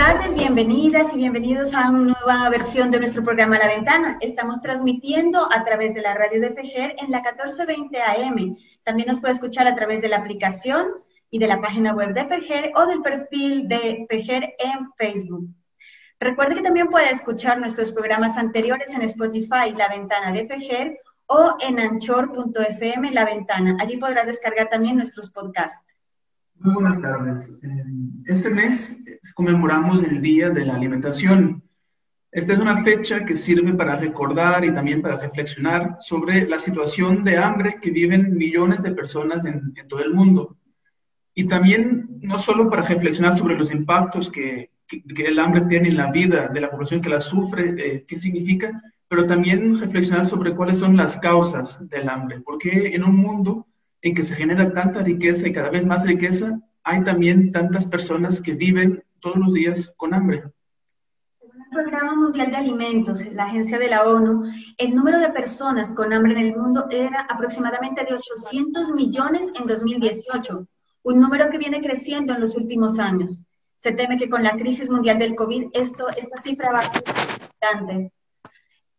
Tardes, bienvenidas y bienvenidos a una nueva versión de nuestro programa La Ventana. Estamos transmitiendo a través de la radio de Fejer en la 1420 AM. También nos puede escuchar a través de la aplicación y de la página web de Fejer o del perfil de Fejer en Facebook. Recuerde que también puede escuchar nuestros programas anteriores en Spotify, La Ventana de Fejer, o en anchor.fm, La Ventana. Allí podrá descargar también nuestros podcasts. Muy buenas tardes. Este mes conmemoramos el Día de la Alimentación. Esta es una fecha que sirve para recordar y también para reflexionar sobre la situación de hambre que viven millones de personas en, todo el mundo. Y también no solo para reflexionar sobre los impactos que, que, el hambre tiene en la vida de la población que la sufre, eh, qué significa, pero también reflexionar sobre cuáles son las causas del hambre. Porque en un mundo en que se genera tanta riqueza y cada vez más riqueza, hay también tantas personas que viven todos los días con hambre. Según el Programa Mundial de Alimentos, la agencia de la ONU, el número de personas con hambre en el mundo era aproximadamente de 800 millones en 2018, un número que viene creciendo en los últimos años. Se teme que con la crisis mundial del COVID esto, esta cifra va a ser importante.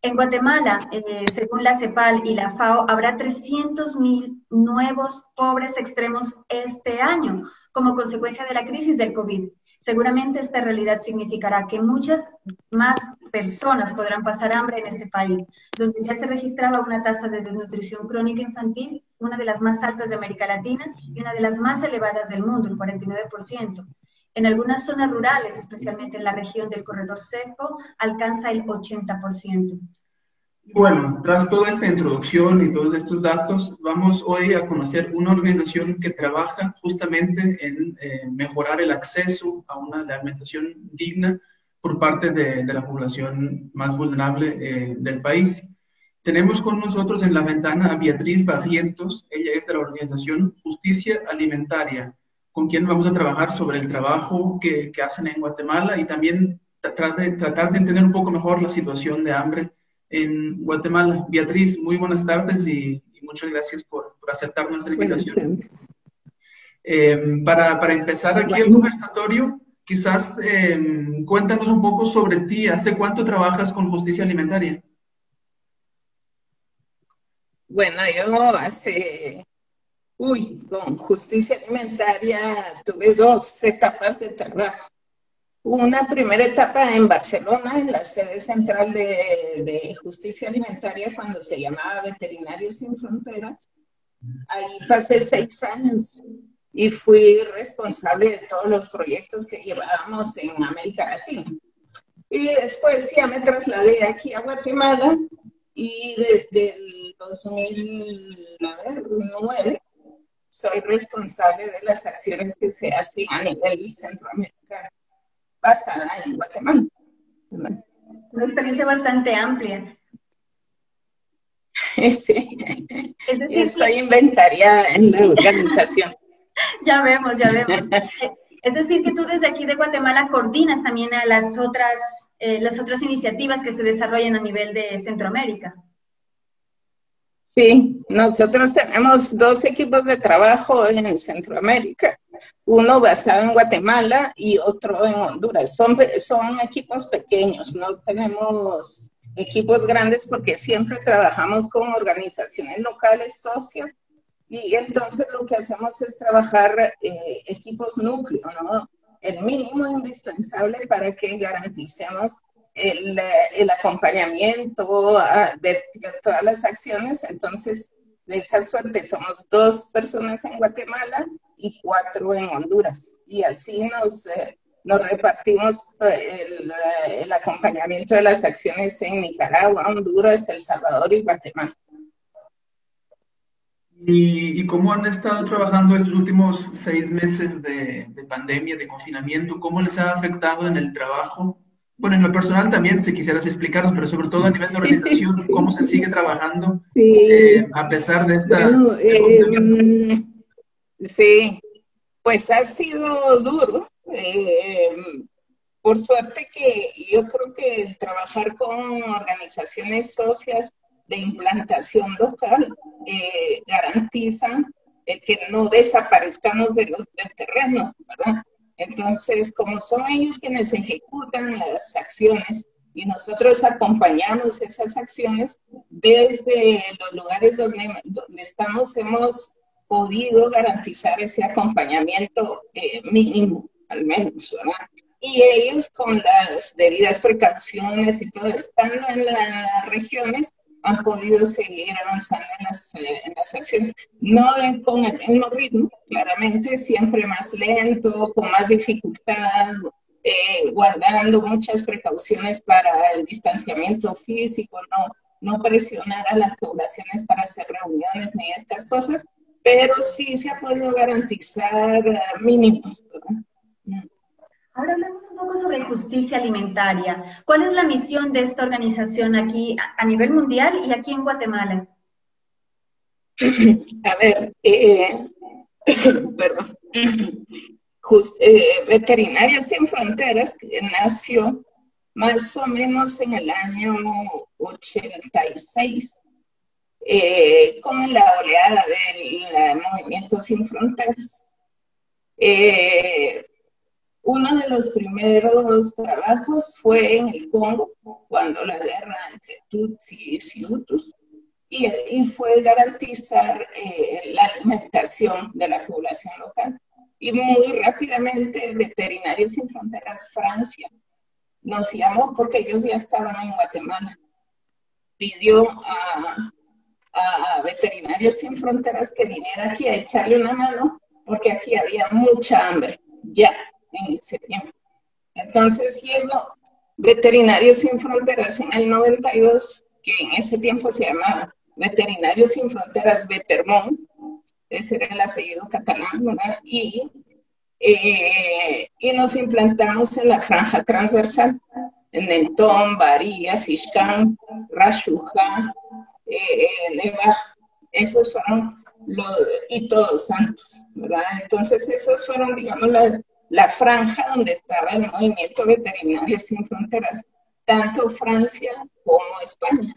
En Guatemala, eh, según la CEPAL y la FAO, habrá 300.000 nuevos pobres extremos este año como consecuencia de la crisis del COVID. Seguramente esta realidad significará que muchas más personas podrán pasar hambre en este país, donde ya se registraba una tasa de desnutrición crónica infantil, una de las más altas de América Latina y una de las más elevadas del mundo, el 49%. En algunas zonas rurales, especialmente en la región del corredor seco, alcanza el 80%. Bueno, tras toda esta introducción y todos estos datos, vamos hoy a conocer una organización que trabaja justamente en eh, mejorar el acceso a una alimentación digna por parte de, la población más vulnerable eh, del país. Tenemos con nosotros en la ventana a Beatriz Barrientos, ella es de la organización Justicia Alimentaria, con quien vamos a trabajar sobre el trabajo que, que hacen en Guatemala y también tratar de, tratar de entender un poco mejor la situación de hambre en Guatemala. Beatriz, muy buenas tardes y, muchas gracias por, por, aceptar nuestra invitación. Eh, para, para, empezar aquí el conversatorio, quizás eh, cuéntanos un poco sobre ti. ¿Hace cuánto trabajas con justicia alimentaria? Bueno, yo hace Uy, con justicia alimentaria tuve dos etapas de trabajo. Una primera etapa en Barcelona, en la sede central de, justicia alimentaria, cuando se llamaba Veterinarios Sin Fronteras. Ahí pasé seis años y fui responsable de todos los proyectos que llevábamos en América Latina. Y después ya me trasladé aquí a Guatemala y desde el 2009 soy responsable de las acciones que se hacen a nivel centroamericano, basada en Guatemala. Una experiencia bastante amplia. Sí, es decir, soy inventaria en la organización. ya vemos, ya vemos. Es decir, que tú desde aquí de Guatemala coordinas también a las otras, eh, las otras iniciativas que se desarrollan a nivel de Centroamérica. Sí, nosotros tenemos dos equipos de trabajo en Centroamérica, uno basado en Guatemala y otro en Honduras. Son, son equipos pequeños, no tenemos equipos grandes porque siempre trabajamos con organizaciones locales socias y entonces lo que hacemos es trabajar eh, equipos núcleo, ¿no? El mínimo indispensable para que garanticemos el, el acompañamiento de, todas las acciones. Entonces, de esa suerte somos dos personas en Guatemala y cuatro en Honduras. Y así nos, eh, nos repartimos el, el, acompañamiento de las acciones en Nicaragua, Honduras, El Salvador y Guatemala. ¿Y, cómo han estado trabajando estos últimos seis meses de, de, pandemia, de confinamiento? ¿Cómo les ha afectado en el trabajo? Bueno, en lo personal también, si quisieras explicarnos, pero sobre todo a nivel de organización, ¿cómo se sigue trabajando eh, a pesar de esta... Eh, sí, pues ha sido duro. Eh, por suerte que yo creo que el trabajar con organizaciones socias de implantación local garantizan que no desaparezcamos de del terreno, ¿verdad? Entonces, como son ellos quienes ejecutan las acciones y nosotros acompañamos esas acciones, desde los lugares donde, donde estamos hemos podido garantizar ese acompañamiento eh, mínimo, al menos, ¿verdad? Y ellos con las debidas precauciones y todo, estando en las regiones, han podido seguir avanzando en las, eh, en las acciones. No con el mismo ritmo, claramente, siempre más lento, con más dificultad, eh, guardando muchas precauciones para el distanciamiento físico, no, no presionar a las poblaciones para hacer reuniones ni estas cosas, pero sí se ha podido garantizar eh, mínimos. Mm. Ahora hablamos poco sobre justicia alimentaria. ¿Cuál es la misión de esta organización aquí a nivel mundial y aquí en Guatemala? A ver, eh, perdón. Eh, Veterinarios Sin Fronteras que nació más o menos en el año 86 eh, con la oleada del movimiento Sin Fronteras. Eh, uno de los primeros trabajos fue en el Congo, cuando la guerra entre Tutsis y Hutus, y, fue garantizar eh, la alimentación de la población local. Y muy rápidamente Veterinarios Sin Fronteras Francia nos llamó porque ellos ya estaban en Guatemala. Pidió a, a Veterinarios Sin Fronteras que viniera aquí a echarle una mano porque aquí había mucha hambre, ya en ese tiempo. Entonces llegó Veterinarios Sin Fronteras en el 92, que en ese tiempo se llamaba Veterinarios Sin Fronteras Vetermón, ese era el apellido catalán, ¿verdad? Y, eh, y nos implantamos en la franja transversal, en Mentón, Varillas, Ixcán, Rashuja, eh, esos fueron los, y todos santos, ¿verdad? Entonces esos fueron, digamos, la, la franja donde estaba el movimiento veterinario sin fronteras, tanto Francia como España.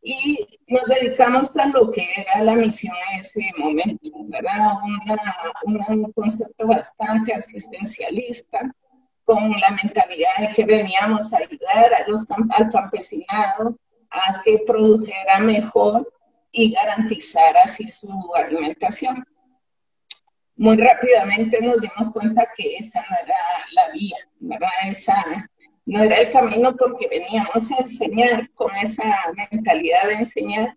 Y nos dedicamos a lo que era la misión en ese momento, ¿verdad? un concepto bastante asistencialista, con la mentalidad de que veníamos a ayudar a los, al campesinado a que produjera mejor y garantizara así su alimentación muy rápidamente nos dimos cuenta que esa no era la vía, ¿verdad? Esa no era el camino porque veníamos a enseñar con esa mentalidad de enseñar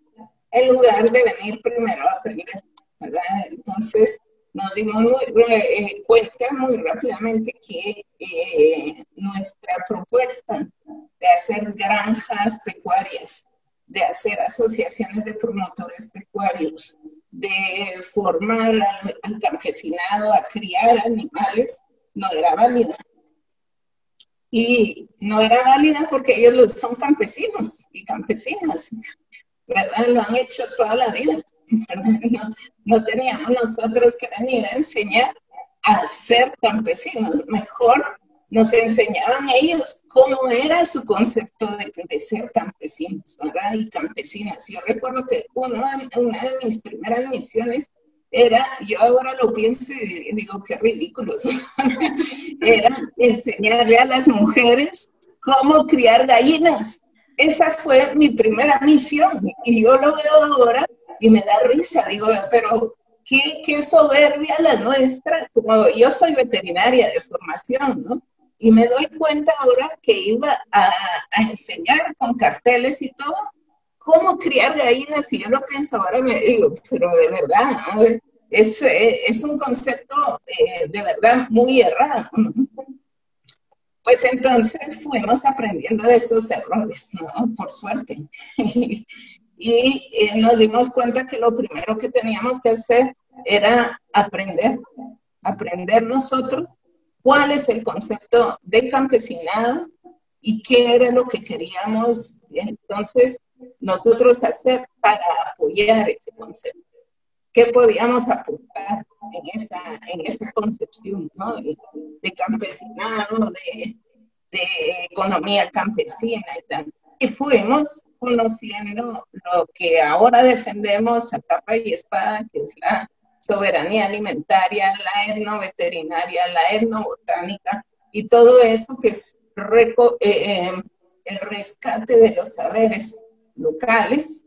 en lugar de venir primero a aprender, ¿verdad? Entonces nos dimos muy, eh, cuenta muy rápidamente que eh, nuestra propuesta de hacer granjas pecuarias, de hacer asociaciones de promotores pecuarios, de formar al, campesinado a criar animales no era válida. Y no era válida porque ellos son campesinos y campesinas, ¿verdad? Lo han hecho toda la vida. No, no teníamos nosotros que venir a enseñar a ser campesinos. Mejor nos enseñaban ellos cómo era su concepto de, ser campesinos ¿verdad? y campesinas. Yo recuerdo que una de mis primeras misiones era, yo ahora lo pienso y digo, qué ridículo, era enseñarle a las mujeres cómo criar gallinas. Esa fue mi primera misión y yo lo veo ahora y me da risa, digo, pero qué, qué soberbia la nuestra, como yo soy veterinaria de formación, ¿no? Y me doy cuenta ahora que iba a, enseñar con carteles y todo cómo criar gallinas. Y yo lo pienso ahora me digo, pero de verdad, es, es, un concepto eh, de verdad muy errado. Pues entonces fuimos aprendiendo de esos errores, ¿no? Por suerte. y eh, nos dimos cuenta que lo primero que teníamos que hacer era aprender, aprender nosotros cuál es el concepto de campesinado y qué era lo que queríamos entonces nosotros hacer para apoyar ese concepto. ¿Qué podíamos aportar en esa, en esa concepción ¿no? de, campesinado, de, de, economía campesina y tal? Y fuimos conociendo lo que ahora defendemos a capa y espada, que es la soberanía alimentaria, la etnoveterinaria, la etnobotánica y todo eso que es eh, eh, el rescate de los saberes locales,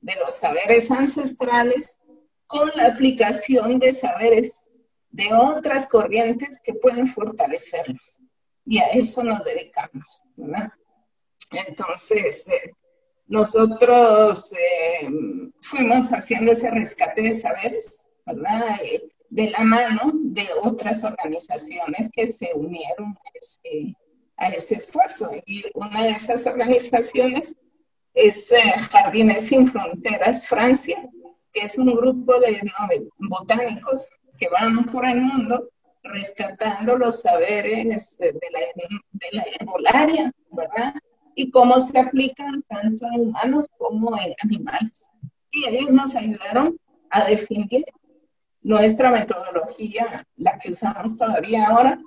de los saberes ancestrales, con la aplicación de saberes de otras corrientes que pueden fortalecerlos. Y a eso nos dedicamos. Entonces, eh, nosotros fuimos haciendo ese rescate de saberes ¿verdad? De la mano de otras organizaciones que se unieron a ese, esfuerzo. Y una de esas organizaciones es eh, Jardines Sin Fronteras Francia, que es un grupo de botánicos que van por el mundo rescatando los saberes de la, de la herbolaria, ¿verdad? Y cómo se aplican tanto en humanos como en animales. Y ellos nos ayudaron a definir nuestra metodología, la que usamos todavía ahora,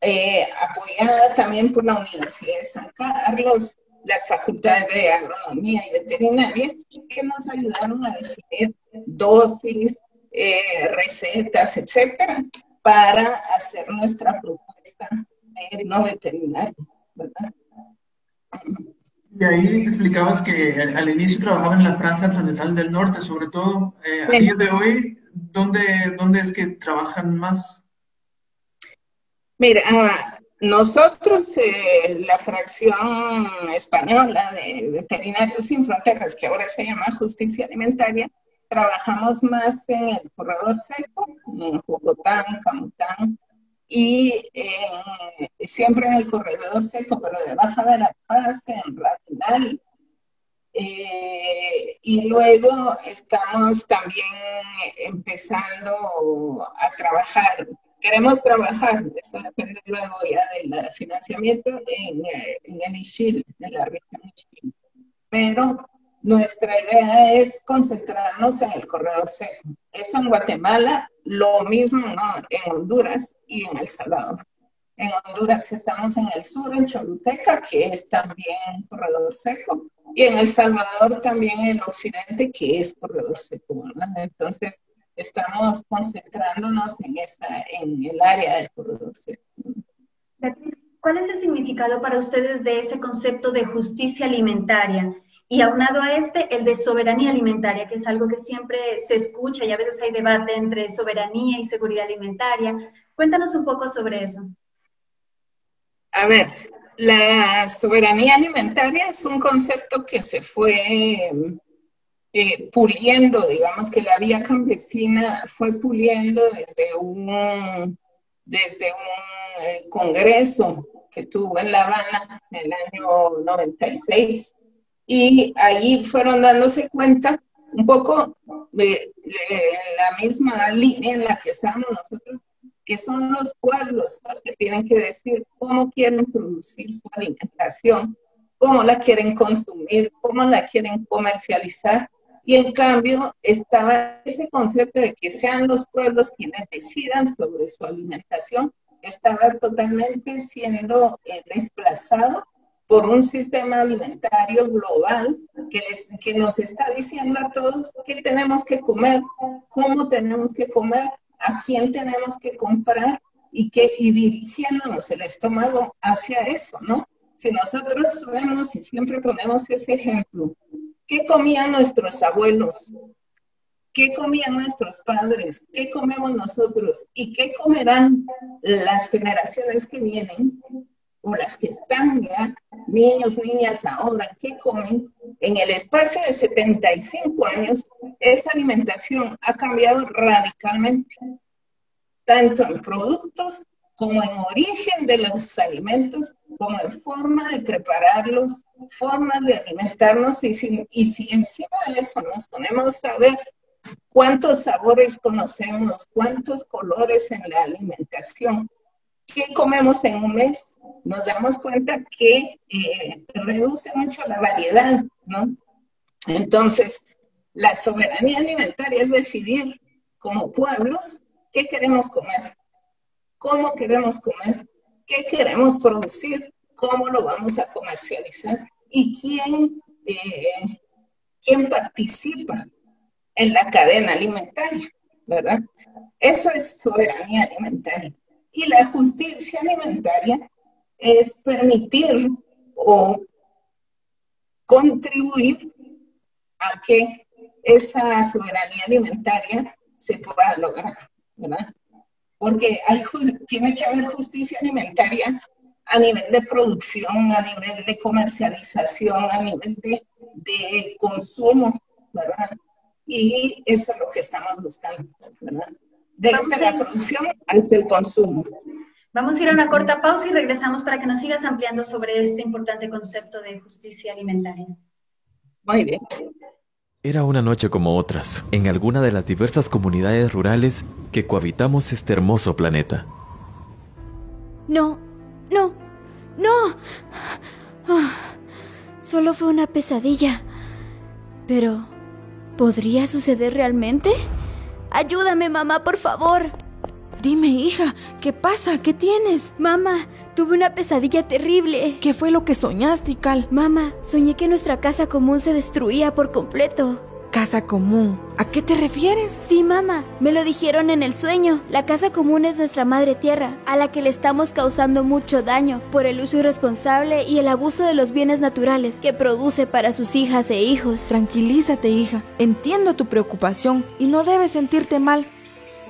eh, apoyada también por la Universidad de San Carlos, las facultades de agronomía y veterinaria, que nos ayudaron a definir dosis, eh, recetas, etcétera, para hacer nuestra propuesta no veterinaria, ¿verdad? Y ahí explicabas que al inicio trabajaban en la franja transversal del norte, sobre todo. Eh, a día de hoy ¿dónde, dónde es que trabajan más? Mira, ah, nosotros, eh, la fracción española de Veterinarios Sin Fronteras, que ahora se llama Justicia Alimentaria, trabajamos más en el corredor seco, en Jocotán, Camután, y siempre en el corredor seco, pero de Baja de la Paz, en Ratinal, eh, y luego estamos también empezando a trabajar, queremos trabajar, eso depende luego ya del financiamiento en, en el ISHIL, en la región Chile. Pero nuestra idea es concentrarnos en el corredor seco. Eso en Guatemala, lo mismo en Honduras y en El Salvador. En Honduras estamos en el sur, en Choluteca, que es también corredor seco, y en El Salvador también el occidente, que es corredor seco. Entonces, estamos concentrándonos en, esa, en el área del corredor seco. ¿Cuál es el significado para ustedes de ese concepto de justicia alimentaria? Y aunado a este, el de soberanía alimentaria, que es algo que siempre se escucha y a veces hay debate entre soberanía y seguridad alimentaria. Cuéntanos un poco sobre eso. A ver, la soberanía alimentaria es un concepto que se fue eh, puliendo, digamos que la vía campesina fue puliendo desde un, desde un eh, congreso que tuvo en La Habana en el año 96. Y ahí fueron dándose cuenta un poco de la misma línea en la que estamos nosotros que son los pueblos los que tienen que decir cómo quieren producir su alimentación, cómo la quieren consumir, cómo la quieren comercializar. Y en cambio estaba ese concepto de que sean los pueblos quienes decidan sobre su alimentación, estaba totalmente siendo eh, desplazado por un sistema alimentario global que, les, que nos está diciendo a todos qué tenemos que comer, cómo tenemos que comer, a quién tenemos que comprar y, que, y dirigiéndonos el estómago hacia eso, ¿no? Si nosotros vemos y siempre ponemos ese ejemplo, ¿qué comían nuestros abuelos? ¿Qué comían nuestros padres? ¿Qué comemos nosotros? ¿Y qué comerán las generaciones que vienen o las que están ya, niños, niñas ahora, ¿qué comen? En el espacio de 75 años, esa alimentación ha cambiado radicalmente, tanto en productos como en origen de los alimentos, como en forma de prepararlos, formas de alimentarnos y si, y si encima de eso nos ponemos a ver cuántos sabores conocemos, cuántos colores en la alimentación, qué comemos en un mes, nos damos cuenta que eh, reduce mucho la variedad, ¿no? Entonces, la soberanía alimentaria es decidir como pueblos qué queremos comer, cómo queremos comer, qué queremos producir, cómo lo vamos a comercializar y quién, eh, quién participa en la cadena alimentaria, ¿verdad? Eso es soberanía alimentaria. Y la justicia alimentaria es permitir o contribuir a que esa soberanía alimentaria se pueda lograr, ¿verdad? Porque hay, tiene que haber justicia alimentaria a nivel de producción, a nivel de comercialización, a nivel de, de consumo, ¿verdad? Y eso es lo que estamos buscando, ¿verdad? Desde la producción hasta el consumo. Vamos a ir a una corta pausa y regresamos para que nos sigas ampliando sobre este importante concepto de justicia alimentaria. Muy bien. Era una noche como otras, en alguna de las diversas comunidades rurales que cohabitamos este hermoso planeta. No, no, no. Ah, solo fue una pesadilla. Pero, ¿podría suceder realmente? Ayúdame, mamá, por favor. Dime, hija, ¿qué pasa? ¿Qué tienes? Mamá, tuve una pesadilla terrible. ¿Qué fue lo que soñaste, Cal? Mamá, soñé que nuestra casa común se destruía por completo. Casa común. ¿A qué te refieres? Sí, mamá. Me lo dijeron en el sueño. La casa común es nuestra madre tierra, a la que le estamos causando mucho daño por el uso irresponsable y el abuso de los bienes naturales que produce para sus hijas e hijos. Tranquilízate, hija. Entiendo tu preocupación y no debes sentirte mal.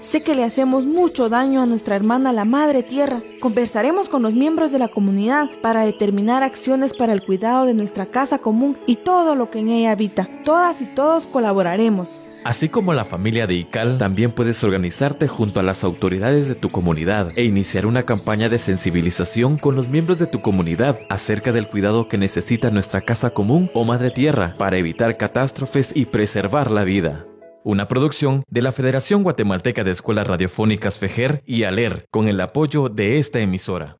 Sé que le hacemos mucho daño a nuestra hermana la Madre Tierra. Conversaremos con los miembros de la comunidad para determinar acciones para el cuidado de nuestra casa común y todo lo que en ella habita. Todas y todos colaboraremos. Así como la familia de ICAL, también puedes organizarte junto a las autoridades de tu comunidad e iniciar una campaña de sensibilización con los miembros de tu comunidad acerca del cuidado que necesita nuestra casa común o madre tierra para evitar catástrofes y preservar la vida una producción de la Federación Guatemalteca de Escuelas Radiofónicas FEJER y ALER, con el apoyo de esta emisora.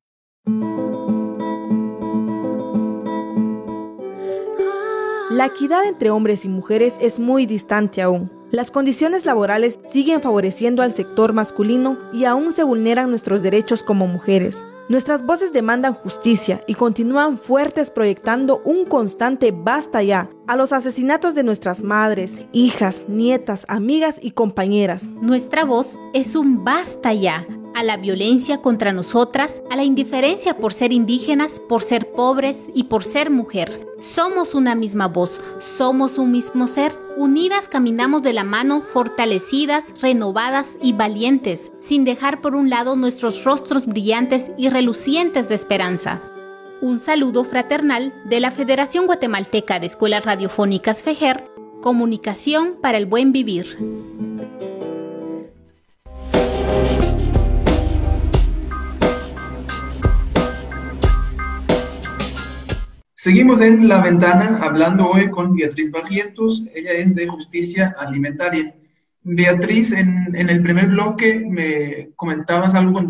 La equidad entre hombres y mujeres es muy distante aún. Las condiciones laborales siguen favoreciendo al sector masculino y aún se vulneran nuestros derechos como mujeres. Nuestras voces demandan justicia y continúan fuertes proyectando un constante basta ya a los asesinatos de nuestras madres, hijas, nietas, amigas y compañeras. Nuestra voz es un basta ya a la violencia contra nosotras, a la indiferencia por ser indígenas, por ser pobres y por ser mujer. Somos una misma voz, somos un mismo ser. Unidas caminamos de la mano, fortalecidas, renovadas y valientes, sin dejar por un lado nuestros rostros brillantes y relucientes de esperanza. Un saludo fraternal de la Federación Guatemalteca de Escuelas Radiofónicas FEJER, Comunicación para el Buen Vivir. Seguimos en la ventana hablando hoy con Beatriz Barrientos. Ella es de justicia alimentaria. Beatriz, en, el primer bloque me comentabas algo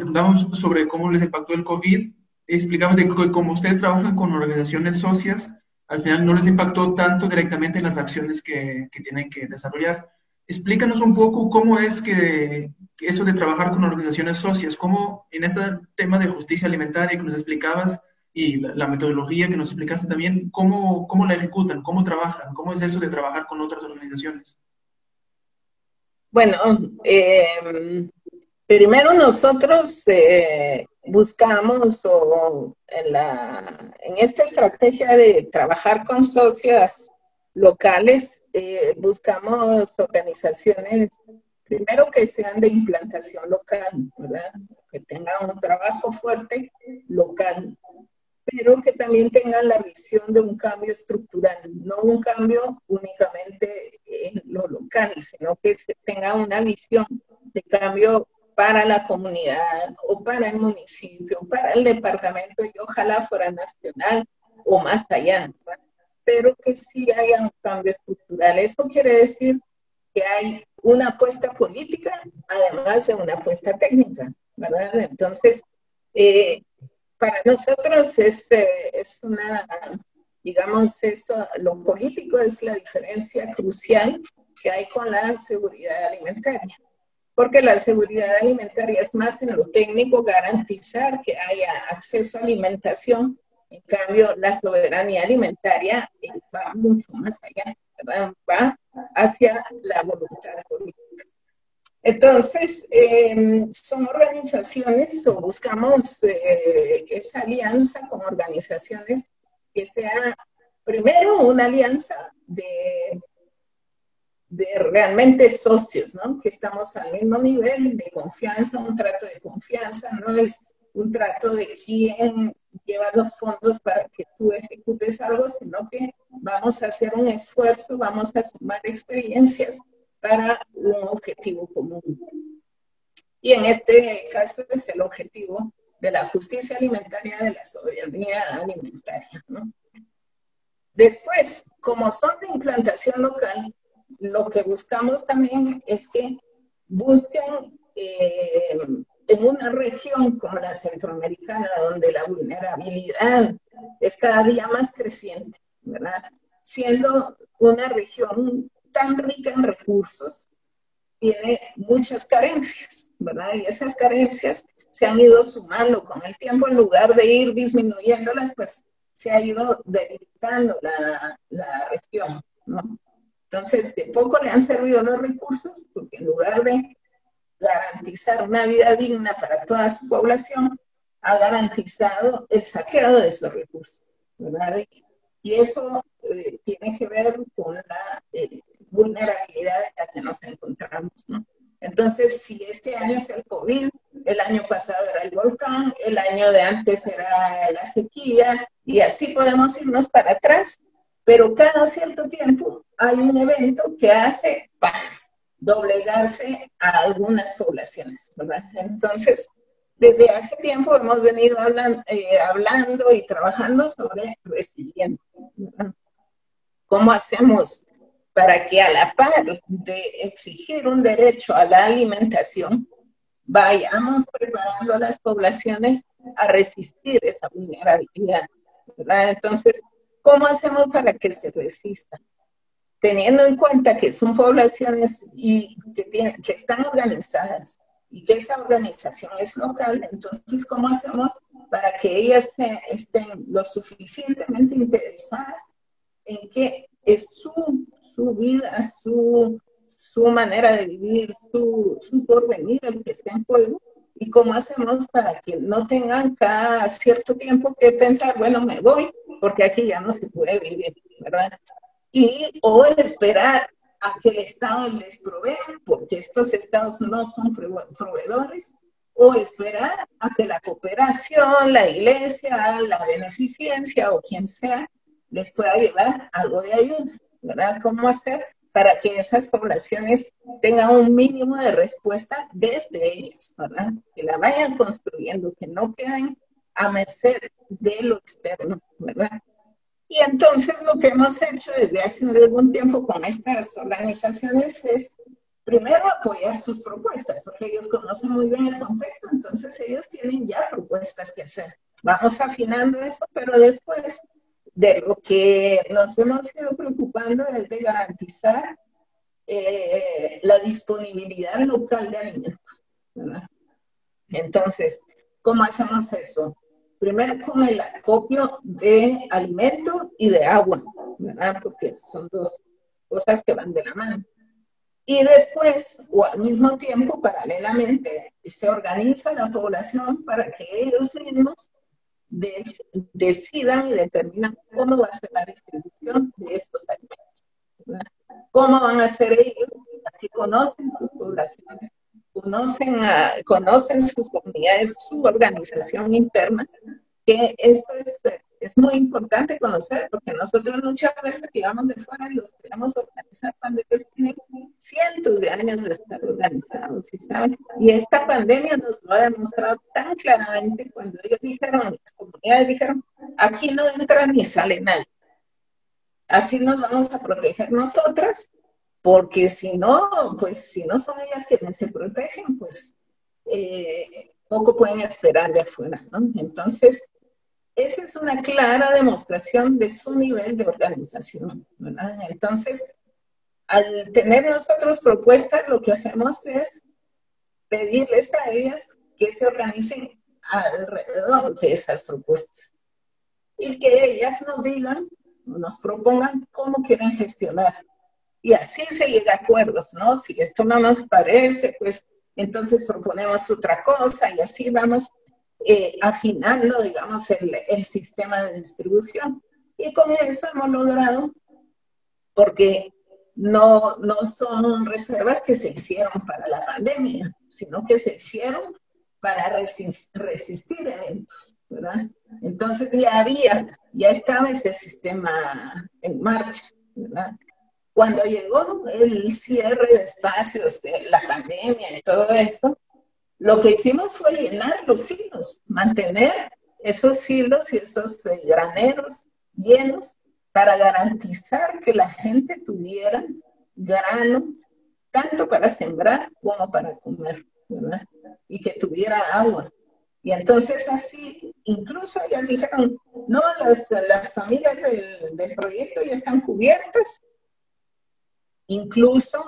sobre cómo les impactó el COVID. Explicabas de que como ustedes trabajan con organizaciones socias, al final no les impactó tanto directamente en las acciones que, tienen que desarrollar. Explícanos un poco cómo es que, que, eso de trabajar con organizaciones socias, cómo en este tema de justicia alimentaria que nos explicabas, y la, metodología que nos explicaste también, ¿cómo, ¿cómo la ejecutan? ¿Cómo trabajan? ¿Cómo es eso de trabajar con otras organizaciones? Bueno, eh, primero nosotros eh, buscamos o en, la, en esta estrategia de trabajar con socias locales, eh, buscamos organizaciones, primero que sean de implantación local, ¿verdad? que tengan un trabajo fuerte local pero que también tengan la visión de un cambio estructural, no un cambio únicamente en lo local, sino que tengan una visión de cambio para la comunidad o para el municipio, para el departamento y ojalá fuera nacional o más allá, pero que sí haya un cambio estructural. Eso quiere decir que hay una apuesta política, además de una apuesta técnica, ¿verdad? Entonces, eh, para nosotros es, eh, es una, digamos, eso, lo político es la diferencia crucial que hay con la seguridad alimentaria. Porque la seguridad alimentaria es más en lo técnico, garantizar que haya acceso a alimentación. En cambio, la soberanía alimentaria va mucho más allá, va hacia la voluntad política. Entonces, em, son organizaciones o buscamos eh, esa alianza con organizaciones que sea primero una alianza de de realmente socios, ¿no? Que estamos al mismo nivel de confianza, un trato de confianza, no es un trato de quién lleva los fondos para que tú ejecutes algo, sino que vamos a hacer un esfuerzo, vamos a sumar experiencias para un objetivo común. Y en este caso es el objetivo de la justicia alimentaria, de la soberanía alimentaria. ¿no? Después, como son de implantación local, lo que buscamos también es que busquen eh, en una región como la centroamericana, donde la vulnerabilidad es cada día más creciente, ¿verdad? Siendo una región tan rica en recursos, tiene muchas carencias, ¿verdad? Y esas carencias se han ido sumando con el tiempo, en lugar de ir disminuyéndolas, pues se ha ido debilitando la, la región, ¿no? Entonces, de poco le han servido los recursos, porque en lugar de garantizar una vida digna para toda su población, ha garantizado el saqueo de esos recursos, ¿verdad? Y eso eh, tiene que ver con la eh, vulnerabilidad en la que nos encontramos, ¿no? Entonces, si este año es el COVID, el año pasado era el volcán, el año de antes era la sequía, y así podemos irnos para atrás pero cada cierto tiempo hay un evento que hace doblegarse a algunas poblaciones, ¿verdad? Entonces, desde hace tiempo hemos venido eh, hablando y trabajando sobre resiliente. ¿Cómo hacemos para que a la par de exigir un derecho a la alimentación, vayamos preparando a las poblaciones a resistir esa vulnerabilidad? ¿verdad? Entonces, ¿Cómo hacemos para que se resistan? Teniendo en cuenta que son poblaciones y que, que están organizadas y que esa organización es local, entonces, ¿cómo hacemos para que ellas estén lo suficientemente interesadas en que es su, su vida, su, su manera de vivir, su, su porvenir el que está en juego? ¿Y cómo hacemos para que no tengan cada cierto tiempo que pensar, bueno, me voy, porque aquí ya no se puede vivir, ¿verdad? Y o esperar a que el Estado les provea, porque estos estados no son proveedores, o esperar a que la cooperación, la iglesia, la beneficencia o quien sea les pueda llevar algo de ayuda, ¿verdad? ¿Cómo hacer para que esas poblaciones tengan un mínimo de respuesta desde ellas, ¿verdad? Que la vayan construyendo, que no queden a merced de lo externo, ¿verdad? Y entonces lo que hemos hecho desde hace algún tiempo con estas organizaciones es primero apoyar sus propuestas, porque ellos conocen muy bien el contexto, entonces ellos tienen ya propuestas que hacer. Vamos afinando eso, pero después de lo que nos hemos ido preocupando es de garantizar eh, la disponibilidad local de alimentos. ¿verdad? Entonces, ¿cómo hacemos eso? Primero con el acopio de alimento y de agua, ¿verdad? Porque son dos cosas que van de la mano. Y después, o al mismo tiempo, paralelamente, se organiza la población para que ellos mismos decidan y determinan cómo va a ser la distribución de estos alimentos. ¿Cómo van a ser ellos? Así conocen sus poblaciones, conocen, conocen sus comunidades, su organización interna, que eso es, es muy importante conocer, porque nosotros muchas veces que vamos de fuera y los queremos organizar cuando ellos tienen cientos de años de estar organizados, ¿sí saben? Y esta pandemia nos lo ha demostrado tan claramente cuando ellos dijeron, las comunidades dijeron, aquí no entra ni sale nadie. Así nos vamos a proteger nosotras, porque si no, pues si no son ellas quienes se protegen, pues eh, poco pueden esperar de afuera, ¿no? Entonces, esa es una clara demostración de su nivel de organización. Entonces, al tener nosotros propuestas, lo que hacemos es pedirles a ellas que se organicen alrededor de esas propuestas y que ellas nos digan, nos propongan cómo quieren gestionar. Y así se llega a acuerdos, ¿no? Si esto no nos parece, pues entonces proponemos otra cosa y así vamos eh, afinando, digamos, el, el sistema de distribución. Y con eso hemos logrado, porque no, no son reservas que se hicieron para la pandemia, sino que se hicieron para resistir eventos, ¿verdad? Entonces ya había, ya estaba ese sistema en marcha, ¿verdad? Cuando llegó el cierre de espacios, de la pandemia y todo esto, lo que hicimos fue llenar los hilos, mantener esos hilos y esos eh, graneros llenos para garantizar que la gente tuviera grano, tanto para sembrar como para comer, ¿verdad? Y que tuviera agua. Y entonces así, incluso ellas dijeron, no, las, las familias del, del proyecto ya están cubiertas, incluso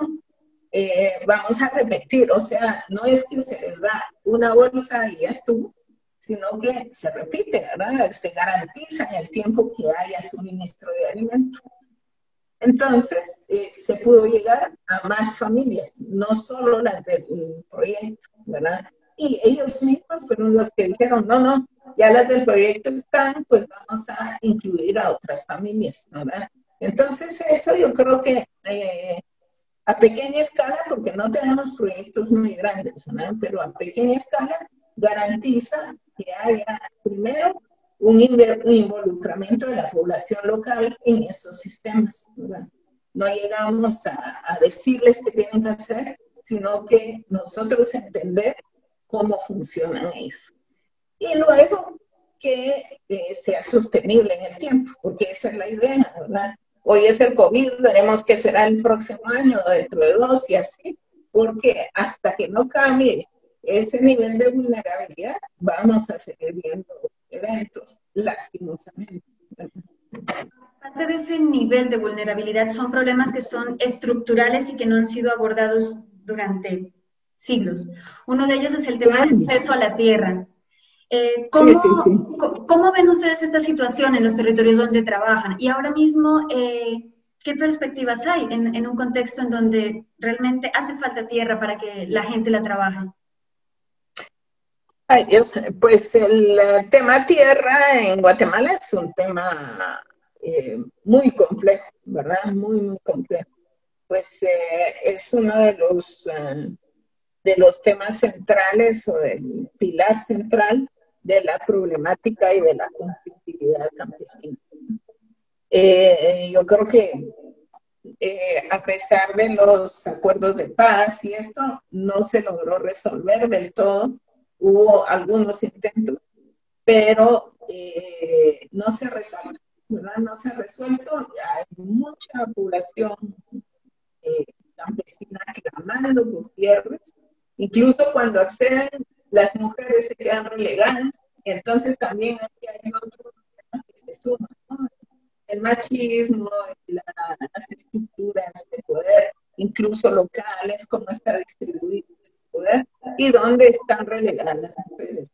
eh, vamos a repetir, o sea, no es que se les da una bolsa y ya estuvo, sino que se repite, ¿verdad? Se garantiza en el tiempo que haya suministro de alimentos. Entonces, eh, se pudo llegar a más familias, no solo las del proyecto, ¿verdad? Y ellos mismos fueron los que dijeron, no, no, ya las del proyecto están, pues vamos a incluir a otras familias, ¿verdad? Entonces, eso yo creo que eh, a pequeña escala, porque no tenemos proyectos muy grandes, ¿verdad? pero a pequeña escala garantiza que haya primero un, involucramiento de la población local en esos sistemas. ¿verdad? No llegamos a, decirles qué tienen que hacer, sino que nosotros entender cómo funcionan eso. Y luego que eh, sea sostenible en el tiempo, porque esa es la idea, ¿verdad? Hoy es el COVID, veremos qué será el próximo año, dentro de dos y así, porque hasta que no cambie ese nivel de vulnerabilidad, vamos a seguir viendo eventos, lastimosamente. Aparte de ese nivel de vulnerabilidad, son problemas que son estructurales y que no han sido abordados durante siglos. Uno de ellos es el tema del acceso a la tierra. Eh, ¿cómo, ven ustedes esta situación en los territorios donde trabajan? Y ahora mismo, eh, ¿qué perspectivas hay en, en, un contexto en donde realmente hace falta tierra para que la gente la trabaje? Ay, pues el tema tierra en Guatemala es un tema eh, muy complejo, ¿verdad? Muy, muy complejo. Pues eh, es uno de los, eh, de los temas centrales o del pilar central de la problemática y de la conflictividad campesina. yo creo que a pesar de los acuerdos de paz y esto, no se logró resolver del todo hubo algunos intentos, pero eh, no se resuelve, ¿verdad? No se ha resuelto. Hay mucha población eh, campesina clamando por tierras. Incluso cuando acceden, las mujeres se quedan relegadas. Entonces también hay otro problema que se suma, El machismo, las estructuras de poder, incluso locales, cómo está distribuido y dónde están relegadas las mujeres.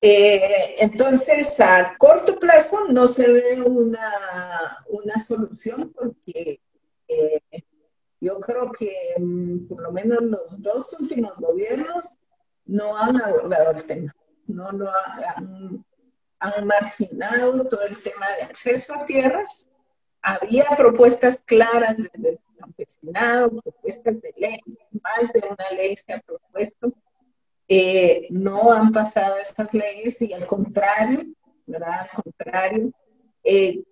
Eh, entonces, a corto plazo no se ve una, una solución porque eh, yo creo que mm, por lo menos los dos últimos gobiernos no han abordado el tema, no lo han, han marginado todo el tema de acceso a tierras. Había propuestas claras desde el campesinado, propuestas de ley, más de una ley se ha propuesto. Eh, no han pasado esas leyes y al contrario, ¿verdad? Al contrario, eh,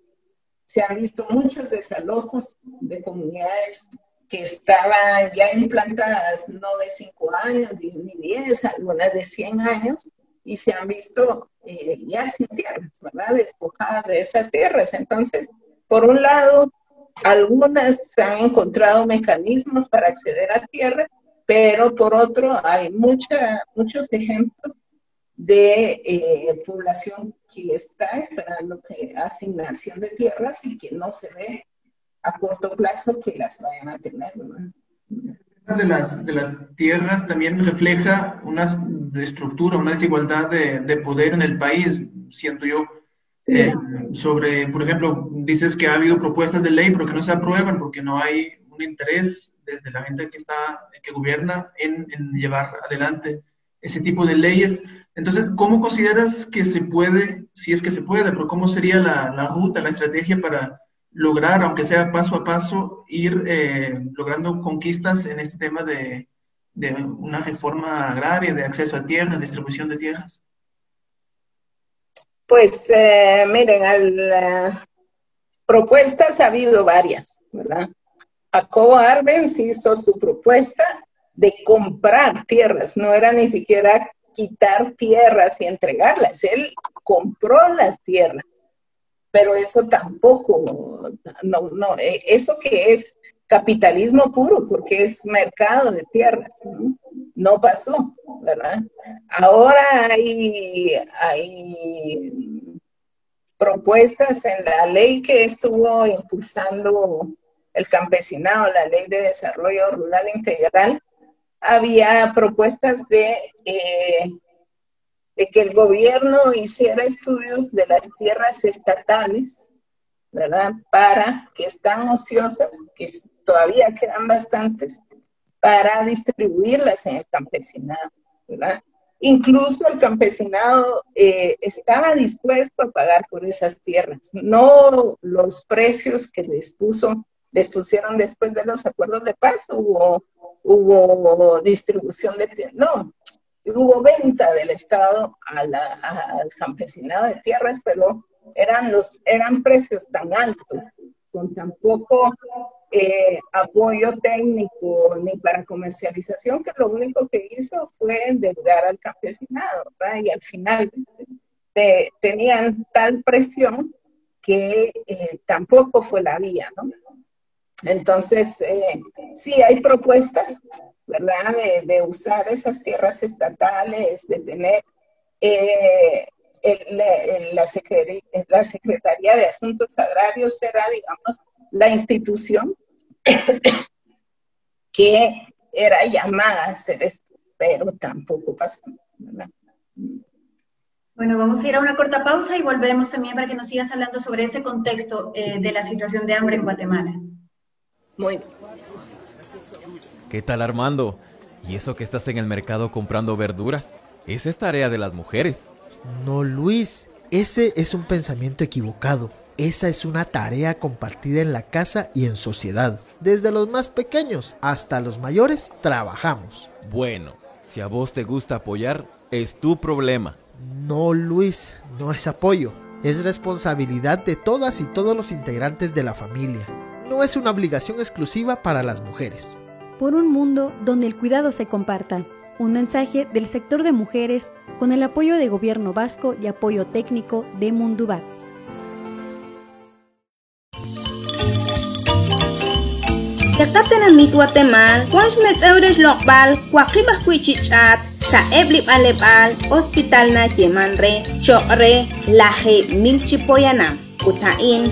se han visto muchos desalojos de comunidades que estaban ya implantadas no de 5 años ni 10, algunas de 100 años, y se han visto eh, ya sin tierras, ¿verdad? Despojadas de esas tierras. Entonces, por un lado, algunas se han encontrado mecanismos para acceder a tierra, pero por otro hay mucha, muchos ejemplos de eh, población que está esperando que asignación de tierras y que no se ve a corto plazo que las vayan a tener. De las, de las tierras también refleja una estructura, una desigualdad de, de poder en el país, siento yo. Eh, sobre, por ejemplo, dices que ha habido propuestas de ley, pero que no se aprueban porque no hay un interés desde la gente que está, que gobierna en, en llevar adelante ese tipo de leyes. Entonces, ¿cómo consideras que se puede, si es que se puede, pero cómo sería la, la ruta, la estrategia para lograr, aunque sea paso a paso, ir eh, logrando conquistas en este tema de, de, una reforma agraria, de acceso a tierras, distribución de tierras? Pues eh, miren, al, propuestas ha habido varias, ¿verdad? Jacobo Arbenz hizo su propuesta de comprar tierras, no era ni siquiera quitar tierras y entregarlas, él compró las tierras pero eso tampoco, no, no, eh, eso que es capitalismo puro, porque es mercado de tierras, ¿no? pasó, ¿verdad? Ahora hay, hay propuestas en la ley que estuvo impulsando el campesinado, la ley de desarrollo rural integral, había propuestas de eh, de que el gobierno hiciera estudios de las tierras estatales, ¿verdad? Para que están ociosas, que todavía quedan bastantes, para distribuirlas en el campesinado, ¿verdad? Incluso el campesinado eh, estaba dispuesto a pagar por esas tierras, no los precios que les puso, les pusieron después de los acuerdos de paz, hubo, hubo distribución de tierras, no, hubo venta del Estado al campesinado de tierras, pero eran, los, eran precios tan altos, con tan poco eh, apoyo técnico ni para comercialización, que lo único que hizo fue endeudar al campesinado, y al final tenían tal presión que eh, tampoco fue la vía, ¿no? Entonces, eh, sí hay propuestas, ¿verdad? De, usar esas tierras estatales, de tener eh, la, Secretaría, de Asuntos Agrarios será, digamos, la institución que era llamada a hacer esto, pero tampoco pasó. Bueno, vamos a ir a una corta pausa y volvemos también para que nos sigas hablando sobre ese contexto eh, de la situación de hambre en Guatemala. Muy bien. ¿Qué tal Armando? ¿Y eso que estás en el mercado comprando verduras? Esa es tarea de las mujeres. No, Luis, ese es un pensamiento equivocado. Esa es una tarea compartida en la casa y en sociedad. Desde los más pequeños hasta los mayores trabajamos. Bueno, si a vos te gusta apoyar, es tu problema. No, Luis, no es apoyo. Es responsabilidad de todas y todos los integrantes de la familia. No es una obligación exclusiva para las mujeres por un mundo donde el cuidado se comparta. Un mensaje del sector de mujeres con el apoyo de Gobierno Vasco y apoyo técnico de Mundubat. Metzeures Hospital na Yemanre, Chokre, Laje Milchipoyana, Kutain,